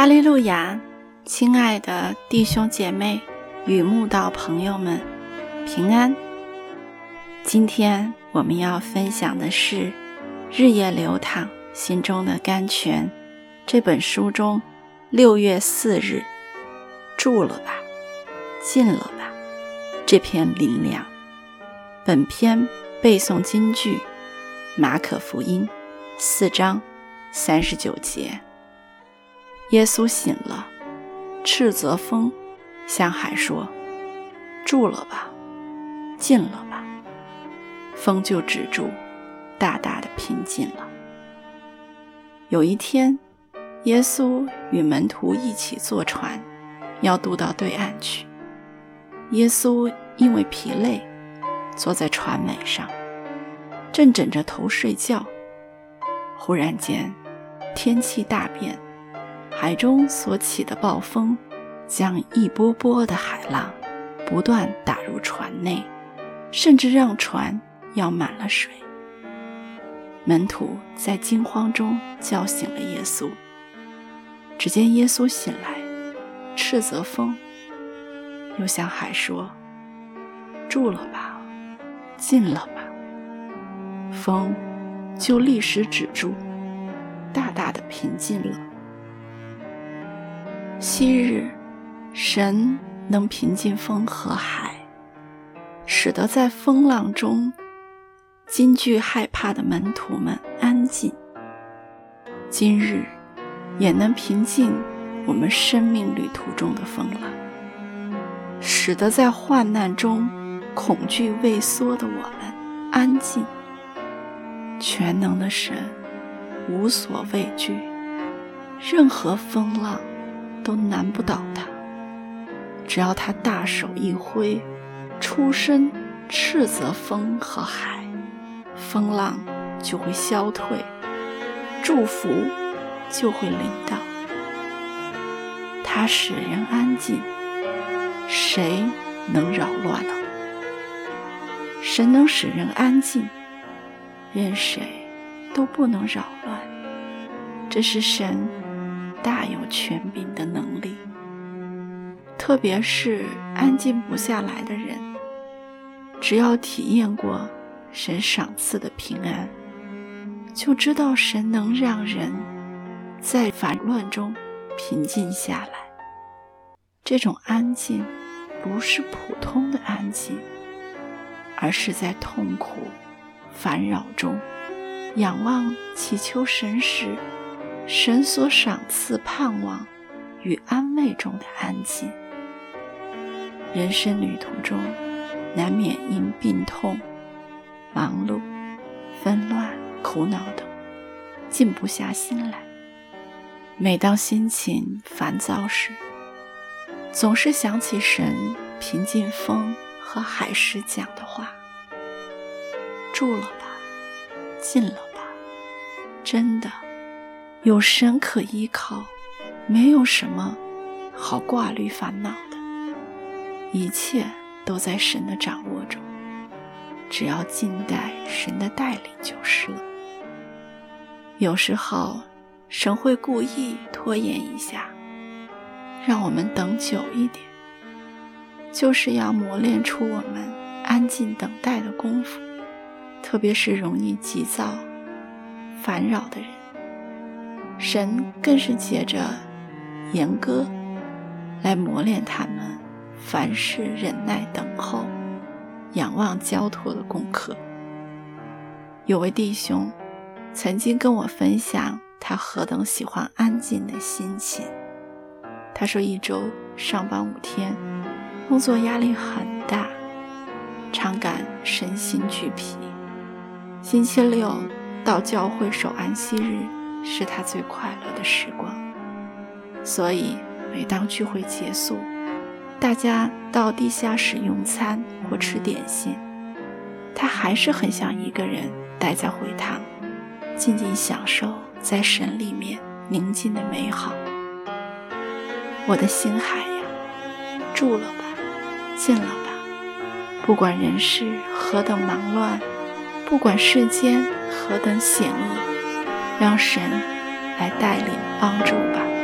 哈利路亚，亲爱的弟兄姐妹与慕道朋友们，平安。今天我们要分享的是《日夜流淌心中的甘泉》这本书中六月四日“住了吧，进了吧”这篇灵粮。本篇背诵金句：马可福音四章三十九节。耶稣醒了，斥责风，向海说：“住了吧，静了吧。”风就止住，大大的平静了。有一天，耶稣与门徒一起坐船，要渡到对岸去。耶稣因为疲累，坐在船尾上，正枕着头睡觉。忽然间，天气大变。海中所起的暴风，将一波波的海浪不断打入船内，甚至让船要满了水。门徒在惊慌中叫醒了耶稣。只见耶稣醒来，斥责风，又向海说：“住了吧，静了吧。”风就立时止住，大大的平静了。昔日，神能平静风和海，使得在风浪中惊惧害怕的门徒们安静。今日，也能平静我们生命旅途中的风浪，使得在患难中恐惧畏缩的我们安静。全能的神无所畏惧，任何风浪。都难不倒他，只要他大手一挥，出声斥责风和海，风浪就会消退，祝福就会临到。他使人安静，谁能扰乱呢？神能使人安静，任谁都不能扰乱。这是神。大有权柄的能力，特别是安静不下来的人，只要体验过神赏赐的平安，就知道神能让人在烦乱中平静下来。这种安静不是普通的安静，而是在痛苦、烦扰中仰望、祈求神时。神所赏赐盼望与安慰中的安静。人生旅途中，难免因病痛、忙碌、纷乱、苦恼等，静不下心来。每当心情烦躁时，总是想起神平静风和海时讲的话：“住了吧，静了吧，真的。”有神可依靠，没有什么好挂虑烦恼的，一切都在神的掌握中，只要静待神的带领就是了。有时候，神会故意拖延一下，让我们等久一点，就是要磨练出我们安静等待的功夫，特别是容易急躁、烦扰的人。神更是借着严歌来磨练他们凡事忍耐等候、仰望交托的功课。有位弟兄曾经跟我分享他何等喜欢安静的心情。他说，一周上班五天，工作压力很大，常感身心俱疲。星期六到教会守安息日。是他最快乐的时光，所以每当聚会结束，大家到地下室用餐或吃点心，他还是很想一个人待在会堂，静静享受在神里面宁静的美好。我的心海呀，住了吧，进了吧，不管人世何等忙乱，不管世间何等险恶。让神来带领帮助吧。